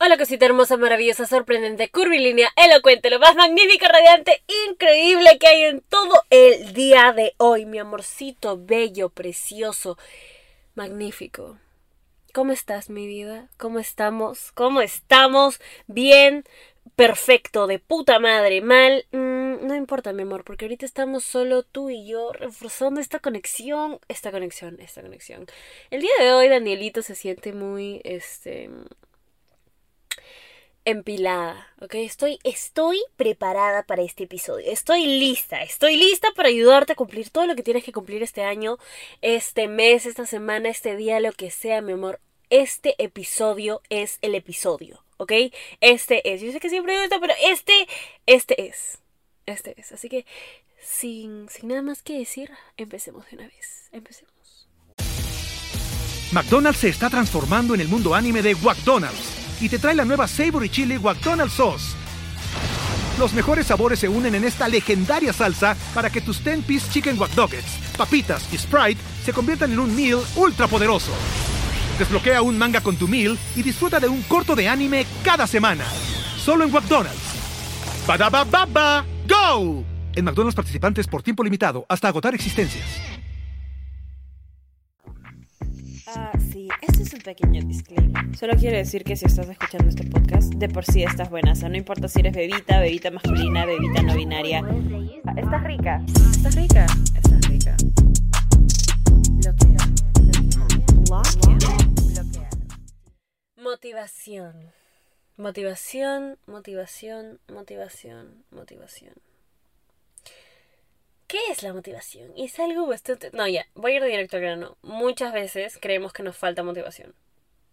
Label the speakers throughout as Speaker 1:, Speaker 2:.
Speaker 1: Hola cosita hermosa, maravillosa, sorprendente, curvilínea, elocuente, lo más magnífico, radiante, increíble que hay en todo el día de hoy, mi amorcito bello, precioso, magnífico. ¿Cómo estás, mi vida? ¿Cómo estamos? ¿Cómo estamos? Bien, perfecto, de puta madre, mal. Mm, no importa, mi amor, porque ahorita estamos solo tú y yo reforzando esta conexión, esta conexión, esta conexión. El día de hoy, Danielito se siente muy, este empilada, ¿ok? Estoy, estoy preparada para este episodio. Estoy lista, estoy lista para ayudarte a cumplir todo lo que tienes que cumplir este año, este mes, esta semana, este día, lo que sea, mi amor. Este episodio es el episodio, ¿ok? Este es. Yo sé que siempre digo esto, pero este, este es. Este es. Así que, sin, sin nada más que decir, empecemos de una vez. Empecemos.
Speaker 2: McDonald's se está transformando en el mundo anime de McDonald's y te trae la nueva Savory Chili McDonald's Sauce. Los mejores sabores se unen en esta legendaria salsa para que tus 10-piece chicken wack papitas y Sprite se conviertan en un meal ultra poderoso. Desbloquea un manga con tu meal y disfruta de un corto de anime cada semana. Solo en McDonald's. baba ¡Go! En McDonald's participantes por tiempo limitado hasta agotar existencias.
Speaker 3: Es un pequeño disclaimer. Solo quiero decir que si estás escuchando este podcast, de por sí estás buena. O sea, no importa si eres bebita, bebita masculina, bebita no binaria. Estás rica. Estás rica. Estás rica.
Speaker 1: Motivación. Motivación, motivación, motivación, motivación. ¿Qué es la motivación? Es algo bastante... No, ya, voy a ir directo al grano. Muchas veces creemos que nos falta motivación.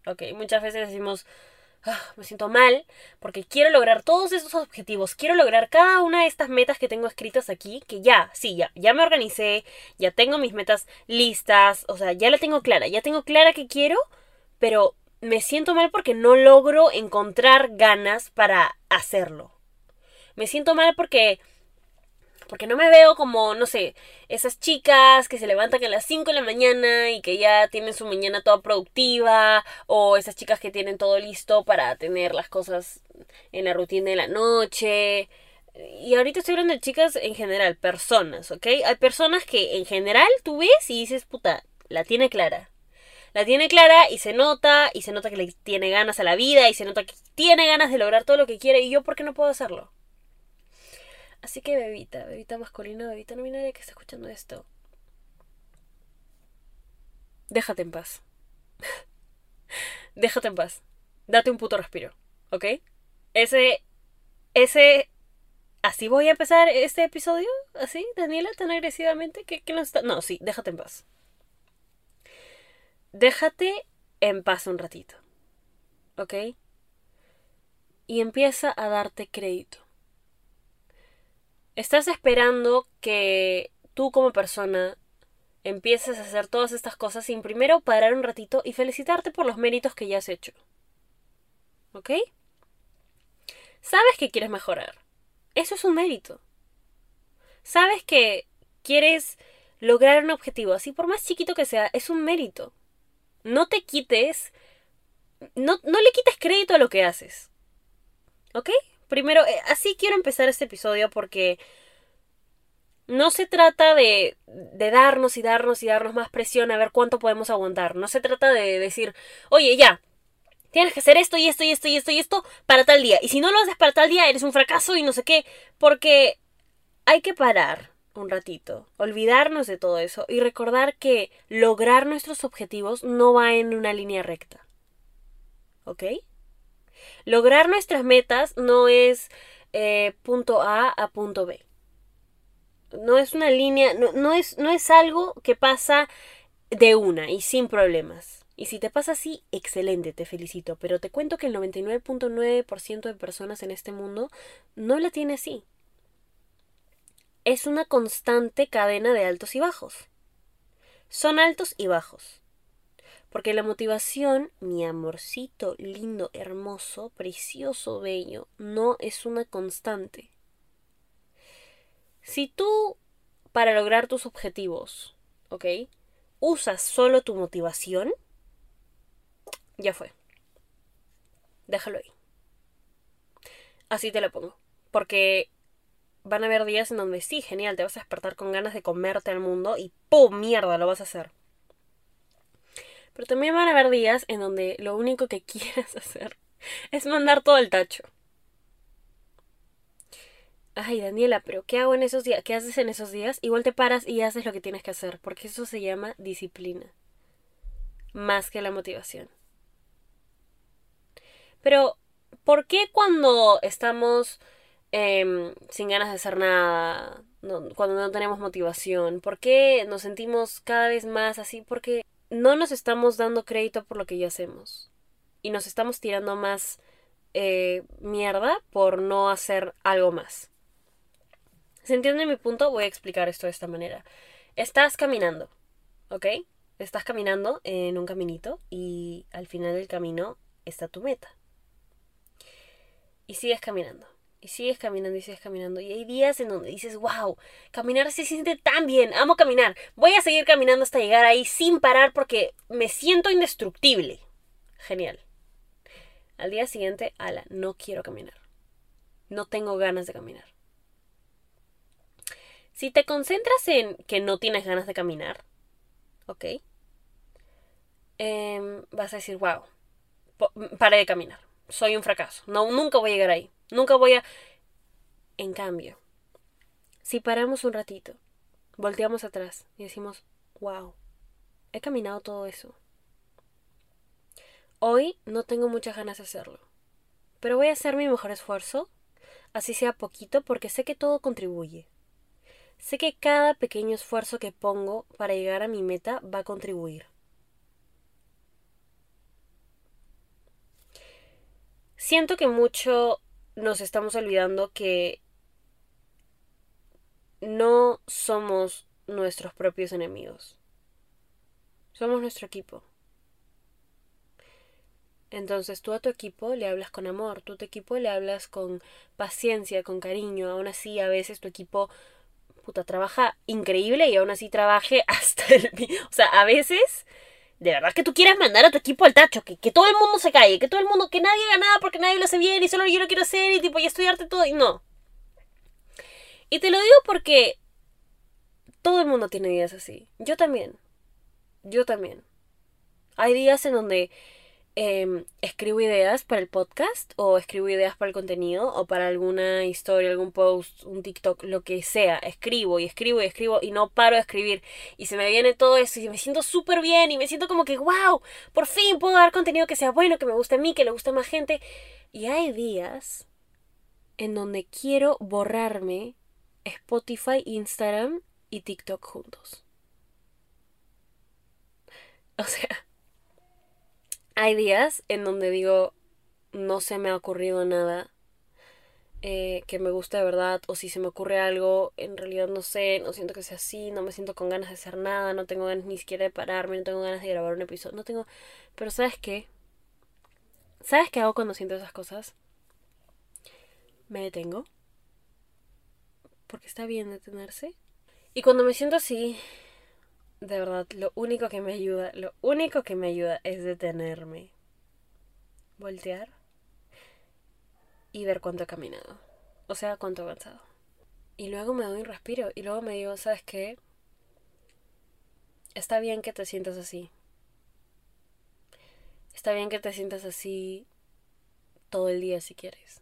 Speaker 1: Ok, muchas veces decimos, ah, me siento mal porque quiero lograr todos esos objetivos, quiero lograr cada una de estas metas que tengo escritas aquí, que ya, sí, ya, ya me organicé, ya tengo mis metas listas, o sea, ya la tengo clara, ya tengo clara que quiero, pero me siento mal porque no logro encontrar ganas para hacerlo. Me siento mal porque porque no me veo como, no sé, esas chicas que se levantan a las 5 de la mañana y que ya tienen su mañana toda productiva, o esas chicas que tienen todo listo para tener las cosas en la rutina de la noche. Y ahorita estoy hablando de chicas en general, personas, ¿ok? Hay personas que en general tú ves y dices, puta, la tiene clara. La tiene clara y se nota, y se nota que le tiene ganas a la vida, y se nota que tiene ganas de lograr todo lo que quiere, y yo, ¿por qué no puedo hacerlo? Así que bebita, bebita masculina, bebita no binaria que está escuchando esto. Déjate en paz. Déjate en paz. Date un puto respiro, ¿ok? Ese, ese, así voy a empezar este episodio, así, Daniela, tan agresivamente que, no está, no, sí, déjate en paz. Déjate en paz un ratito, ¿ok? Y empieza a darte crédito. Estás esperando que tú como persona empieces a hacer todas estas cosas sin primero parar un ratito y felicitarte por los méritos que ya has hecho. ¿Ok? Sabes que quieres mejorar. Eso es un mérito. Sabes que quieres lograr un objetivo, así por más chiquito que sea, es un mérito. No te quites, no, no le quites crédito a lo que haces. ¿Ok? Primero, eh, así quiero empezar este episodio porque no se trata de, de, darnos y darnos y darnos más presión a ver cuánto podemos aguantar. No se trata de decir, oye, ya, tienes que hacer esto y esto y esto y esto y esto para tal día. Y si no lo haces para tal día, eres un fracaso y no sé qué. Porque hay que parar un ratito, olvidarnos de todo eso y recordar que lograr nuestros objetivos no va en una línea recta. ¿Ok? Lograr nuestras metas no es eh, punto A a punto B. No es una línea, no, es, no es algo que pasa de una y sin problemas. Y si te pasa así, excelente, te felicito. Pero te cuento que el 99.9% de personas en este mundo no la tiene así. Es una constante cadena de altos y bajos. Son altos y bajos. Porque la motivación, mi amorcito lindo, hermoso, precioso, bello, no es una constante. Si tú, para lograr tus objetivos, ¿ok? Usas solo tu motivación, ya fue. déjalo ahí. Así te lo pongo. Porque van a haber días en donde sí, genial, te vas a despertar con ganas de comerte al mundo y ¡pum! mierda, lo vas a hacer. Pero también van a haber días en donde lo único que quieras hacer es mandar todo el tacho. Ay, Daniela, pero ¿qué hago en esos días? ¿Qué haces en esos días? Igual te paras y haces lo que tienes que hacer, porque eso se llama disciplina. Más que la motivación. Pero, ¿por qué cuando estamos Em, sin ganas de hacer nada, cuando no tenemos motivación? ¿Por qué nos sentimos cada vez más así? Porque no nos estamos dando crédito por lo que ya hacemos. Y nos estamos tirando más eh, mierda por no hacer algo más. ¿Se entiende mi punto? Voy a explicar esto de esta manera. Estás caminando, ¿ok? Estás caminando en un caminito y al final del camino está tu meta. Y sigues caminando. Y sigues caminando y sigues caminando. Y hay días en donde dices, wow, caminar se siente tan bien, amo caminar. Voy a seguir caminando hasta llegar ahí sin parar porque me siento indestructible. Genial. Al día siguiente, ala, no quiero caminar. No tengo ganas de caminar. Si te concentras en que no tienes ganas de caminar, ¿ok? Em, vas a decir, wow, paré de caminar. Soy un fracaso. No, nunca voy a llegar ahí. Nunca voy a... En cambio, si paramos un ratito, volteamos atrás y decimos, wow, he caminado todo eso. Hoy no tengo muchas ganas de hacerlo, pero voy a hacer mi mejor esfuerzo, así sea poquito, porque sé que todo contribuye. Sé que cada pequeño esfuerzo que pongo para llegar a mi meta va a contribuir. Siento que mucho nos estamos olvidando que no somos nuestros propios enemigos. Somos nuestro equipo. Entonces tú a tu equipo le hablas con amor, tú a tu equipo le hablas con paciencia, con cariño. Aún así, a veces tu equipo puta trabaja increíble y aún así trabaje hasta el... O sea, a veces de verdad que tú quieras mandar a tu equipo al tacho, que, que todo el mundo se calle, que todo el mundo, que nadie haga nada porque nadie lo hace bien y solo yo lo quiero hacer y tipo, y estudiarte todo y no. Y te lo digo porque todo el mundo tiene días así. Yo también. Yo también. Hay días en donde Em, escribo ideas para el podcast o escribo ideas para el contenido o para alguna historia, algún post, un TikTok, lo que sea. Escribo y escribo y escribo y no paro de escribir. Y se me viene todo eso y me siento súper bien y me siento como que, wow, por fin puedo dar contenido que sea bueno, que me guste a mí, que le guste a más gente. Y hay días en donde quiero borrarme Spotify, Instagram y TikTok juntos. O sea, hay días en donde digo, no se me ha ocurrido nada eh, que me guste de verdad, o si se me ocurre algo, en realidad no sé, no siento que sea así, no me siento con ganas de hacer nada, no tengo ganas ni siquiera de pararme, no tengo ganas de grabar un episodio, no tengo... Pero ¿sabes qué? ¿Sabes qué hago cuando siento esas cosas? Me detengo. Porque está bien detenerse. Y cuando me siento así, de verdad, lo único que me ayuda, lo único que me ayuda es detenerme, voltear y ver cuánto he caminado. O sea, cuánto he avanzado. Y luego me doy un respiro y luego me digo, ¿sabes qué? Está bien que te sientas así. Está bien que te sientas así todo el día si quieres.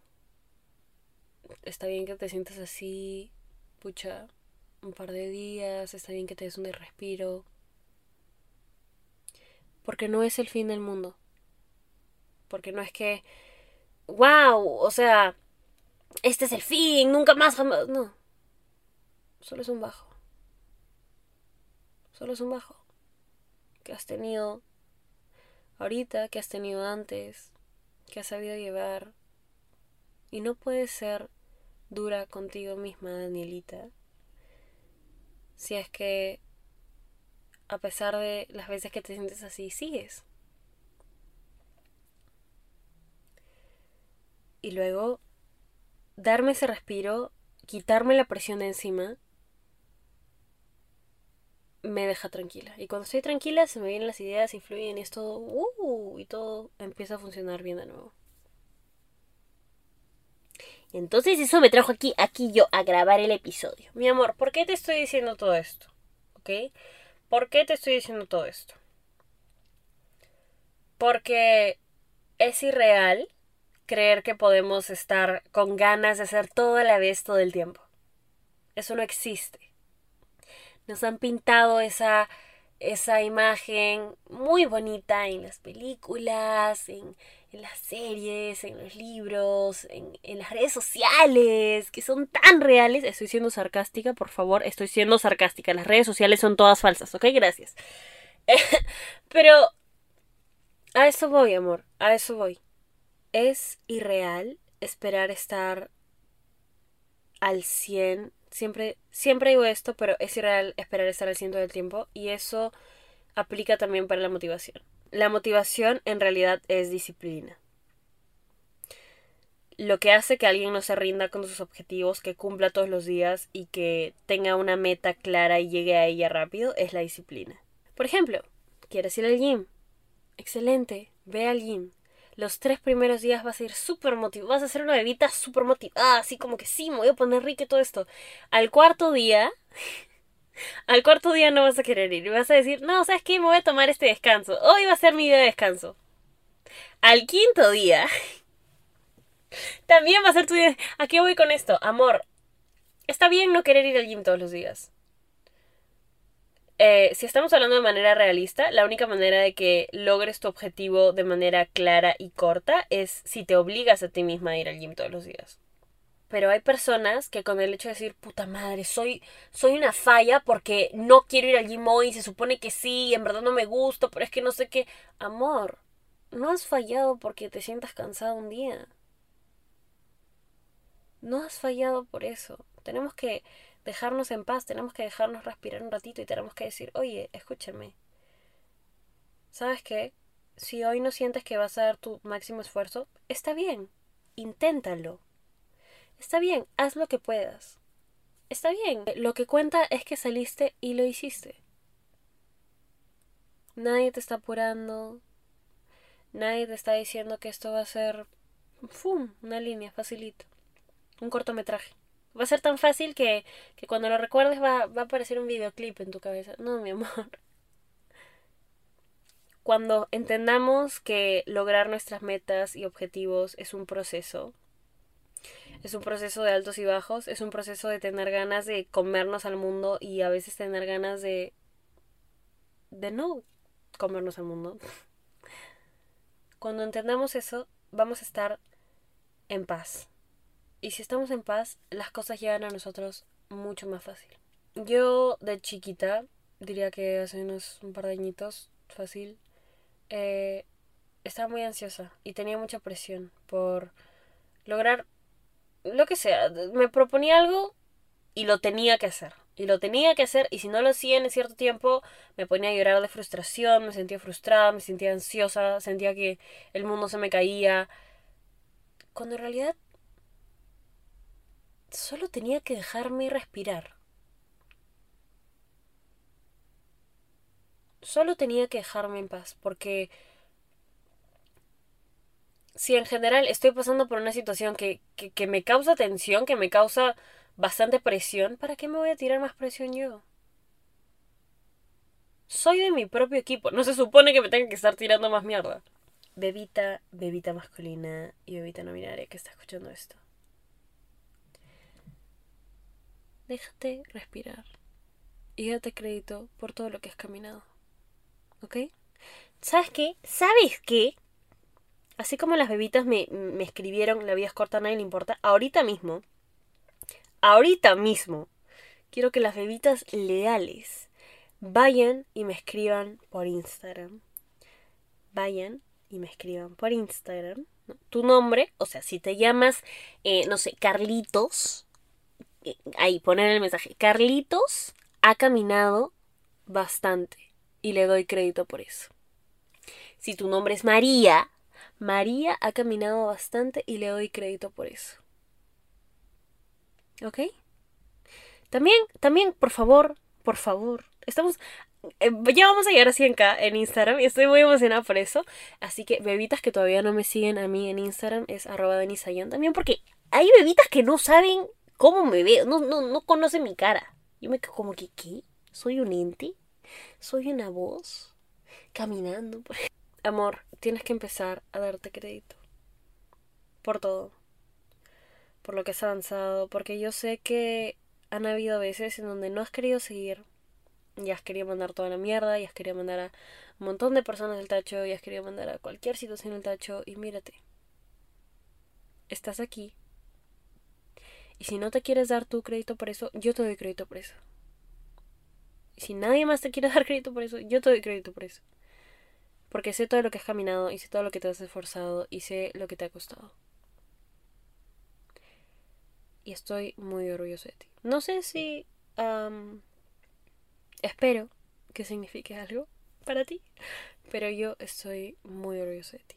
Speaker 1: Está bien que te sientas así, pucha, un par de días, está bien que te des un respiro. Porque no es el fin del mundo. Porque no es que, wow, o sea, este es el fin, nunca más, jamás. No. Solo es un bajo. Solo es un bajo. Que has tenido ahorita, que has tenido antes, que has sabido llevar. Y no puedes ser dura contigo misma, Danielita si es que a pesar de las veces que te sientes así, sigues. Y luego darme ese respiro, quitarme la presión de encima, me deja tranquila. Y cuando estoy tranquila se me vienen las ideas, influyen y es todo, uh, y todo empieza a funcionar bien de nuevo. Entonces eso me trajo aquí, aquí yo, a grabar el episodio. Mi amor, ¿por qué te estoy diciendo todo esto? ¿Ok? ¿Por qué te estoy diciendo todo esto? Porque es irreal creer que podemos estar con ganas de hacer todo a la vez todo el tiempo. Eso no existe. Nos han pintado esa, esa imagen muy bonita en las películas, en, en las series, en los libros, en, en, las redes sociales, que son tan reales. Estoy siendo sarcástica, por favor, estoy siendo sarcástica. Las redes sociales son todas falsas, ¿ok? Gracias. Pero a eso voy, amor, a eso voy. Es irreal esperar estar al 100. Siempre, siempre digo esto, pero es irreal esperar estar al 100 todo el tiempo. Y eso aplica también para la motivación. La motivación en realidad es disciplina. Lo que hace que alguien no se rinda con sus objetivos, que cumpla todos los días y que tenga una meta clara y llegue a ella rápido es la disciplina. Por ejemplo, ¿quieres ir al gym? Excelente, ve al gym. Los tres primeros días vas a ir súper motivado, vas a hacer una bebita súper motivada, así como que sí, me voy a poner rica y todo esto. Al cuarto día, al cuarto día no vas a querer ir vas a decir, no, ¿sabes qué? Me voy a tomar este descanso. Hoy va a ser mi día de descanso. Al quinto día, también va a ser tu día. ¿A qué voy con esto? Amor, está bien no querer ir al gym todos los días. Eh, si estamos hablando de manera realista, la única manera de que logres tu objetivo de manera clara y corta es si te obligas a ti misma a ir al gym todos los días. Pero hay personas que con el hecho de decir, puta madre, soy, soy una falla porque no quiero ir al gym hoy, se supone que sí, en verdad no me gusta, pero es que no sé qué. Amor, no has fallado porque te sientas cansado un día. No has fallado por eso. Tenemos que dejarnos en paz, tenemos que dejarnos respirar un ratito y tenemos que decir, oye, escúchame. ¿Sabes qué? Si hoy no sientes que vas a dar tu máximo esfuerzo, está bien, inténtalo. Está bien, haz lo que puedas. Está bien, lo que cuenta es que saliste y lo hiciste. Nadie te está apurando. Nadie te está diciendo que esto va a ser ¡fum! una línea, facilito. Un cortometraje. Va a ser tan fácil que, que cuando lo recuerdes va, va a aparecer un videoclip en tu cabeza. No, mi amor. Cuando entendamos que lograr nuestras metas y objetivos es un proceso, es un proceso de altos y bajos, es un proceso de tener ganas de comernos al mundo y a veces tener ganas de de no comernos al mundo. Cuando entendamos eso, vamos a estar en paz. Y si estamos en paz, las cosas llegan a nosotros mucho más fácil. Yo de chiquita, diría que hace unos un par de añitos, fácil, eh, estaba muy ansiosa y tenía mucha presión por lograr lo que sea. Me proponía algo y lo tenía que hacer. Y lo tenía que hacer y si no lo hacía en cierto tiempo me ponía a llorar de frustración, me sentía frustrada, me sentía ansiosa, sentía que el mundo se me caía. Cuando en realidad solo tenía que dejarme respirar. Solo tenía que dejarme en paz, porque si en general estoy pasando por una situación que, que, que, me causa tensión, que me causa bastante presión, ¿para qué me voy a tirar más presión yo? Soy de mi propio equipo, no se supone que me tenga que estar tirando más mierda. Bebita, bebita masculina y bebita no binaria que está escuchando esto. déjate respirar y date crédito por todo lo que has caminado. ¿Ok? ¿Sabes qué? ¿Sabes qué? Así como las bebitas me, me escribieron, la vida es corta, a nadie le importa, ahorita mismo, ahorita mismo, quiero que las bebitas leales vayan y me escriban por Instagram. Vayan y me escriban por Instagram. Tu nombre, o sea, si te llamas, eh, no sé, Carlitos, ahí poner el mensaje. Carlitos ha caminado bastante y le doy crédito por eso. Si tu nombre es María, María ha caminado bastante y le doy crédito por eso. ¿Ok? También, también, por favor, por favor, estamos... Eh, ya vamos a llegar a 100k en Instagram y estoy muy emocionada por eso. Así que bebitas que todavía no me siguen a mí en Instagram es arroba denisayan también porque hay bebitas que no saben cómo me veo, no, no, no conocen mi cara. Yo me quedo como que, ¿qué? ¿Soy un ente? ¿Soy una voz? Caminando. por- Amor, tienes que empezar a darte crédito. Por todo. Por lo que has avanzado. Porque yo sé que han habido veces en donde no has querido seguir. Y has querido mandar toda la mierda. Y has querido mandar a un montón de personas del tacho. Y has querido mandar a cualquier situación del tacho. Y mírate. Estás aquí. Y si no te quieres dar tu crédito por eso, yo te doy crédito por eso. Y si nadie más te quiere dar crédito por eso, yo te doy crédito por eso. Porque sé todo lo que has caminado y sé todo lo que te has esforzado y sé lo que te ha costado. Y estoy muy orgulloso de ti. No sé si... am, espero que signifique algo para ti, pero yo estoy muy orgulloso de ti.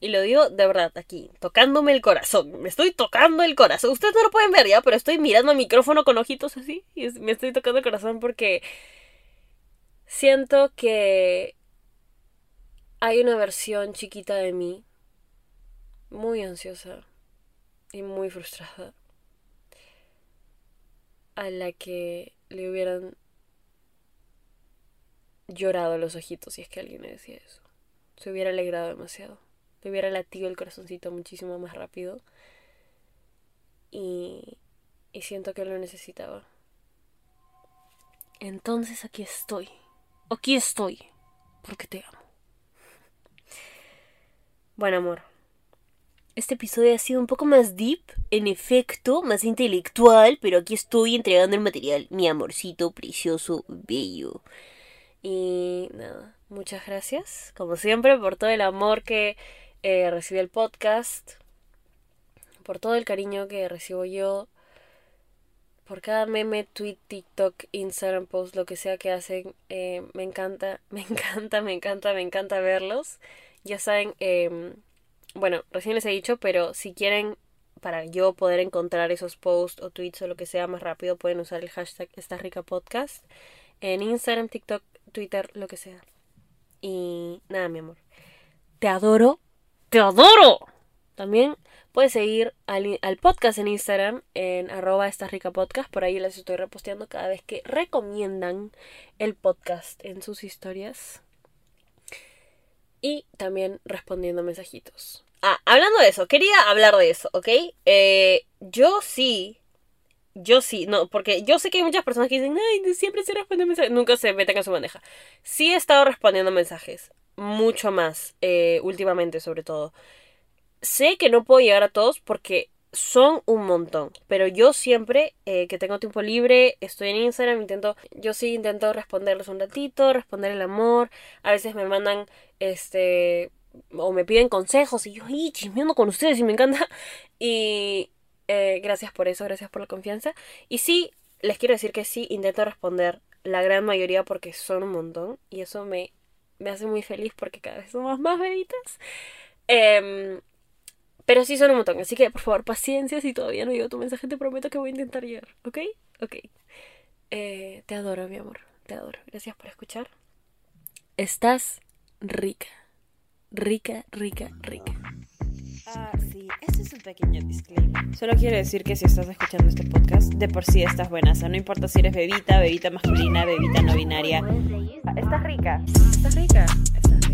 Speaker 1: Y lo digo de verdad aquí, tocándome el corazón. Me estoy tocando el corazón. Ustedes no lo pueden ver ya, pero estoy mirando al micrófono con ojitos así. Y me estoy tocando el corazón porque siento que hay una versión chiquita de mí muy ansiosa y muy frustrada a la que le hubieran llorado los ojitos si es que alguien me decía eso. Se hubiera alegrado demasiado. Le hubiera latido el corazoncito muchísimo más rápido. Y, y siento que lo necesitaba. Entonces aquí estoy. Aquí estoy. Porque te amo. Bueno, amor. Este episodio ha sido un poco más deep, en efecto, más intelectual, pero aquí estoy entregando el material, mi amorcito precioso, bello. Y nada, muchas gracias, como siempre, por todo el amor que eh, recibe el podcast, por todo el cariño que recibo yo, por cada meme, tweet, TikTok, Instagram post, lo que sea que hacen. eh, me encanta, me encanta, me encanta, me encanta verlos. Ya saben, eh, bueno, recién les he dicho, pero si quieren, para yo poder encontrar esos posts o tweets o lo que sea más rápido, pueden usar el hashtag Esta Rica Podcast en Instagram, TikTok, Twitter, lo que sea. Y nada, mi amor. Te adoro. ¡Te adoro! También puedes seguir al, podcast en Instagram en arroba esta rica. Por ahí les estoy reposteando cada vez que recomiendan el podcast en sus historias. Y también respondiendo mensajitos. Ah, hablando de eso, quería hablar de eso, ¿ok? Eh, yo sí, yo sí, no, porque yo sé que hay muchas personas que dicen, ay, siempre se responde mensajes, nunca se meten a su bandeja. Sí he estado respondiendo mensajes, mucho más, eh, últimamente sobre todo. Sé que no puedo llegar a todos porque son un montón, pero yo siempre eh, que tengo tiempo libre, estoy en Instagram, intento, yo sí intento responderles un ratito, responder el amor, a veces me mandan, este, o me piden consejos y yo ahí chismeando con ustedes y me encanta. Y eh, gracias por eso, gracias por la confianza. Y sí, les quiero decir que sí, intento responder la gran mayoría porque son un montón y eso me, me hace muy feliz porque cada vez somos más bebitas. Em, pero sí son un montón, así que por favor, paciencia si todavía no llegó tu mensaje, te prometo que voy a intentar llegar, ¿ok? Ok. Eh, te adoro, mi amor, te adoro. Gracias por escuchar. Estás rica, rica, rica, rica.
Speaker 3: Ah, sí, este es un pequeño disclaimer. Solo quiero decir que si estás escuchando este podcast, de por sí estás buena. O sea, no importa si eres bebita, bebita masculina, bebita no binaria. Estás rica. Estás rica. Estás rica.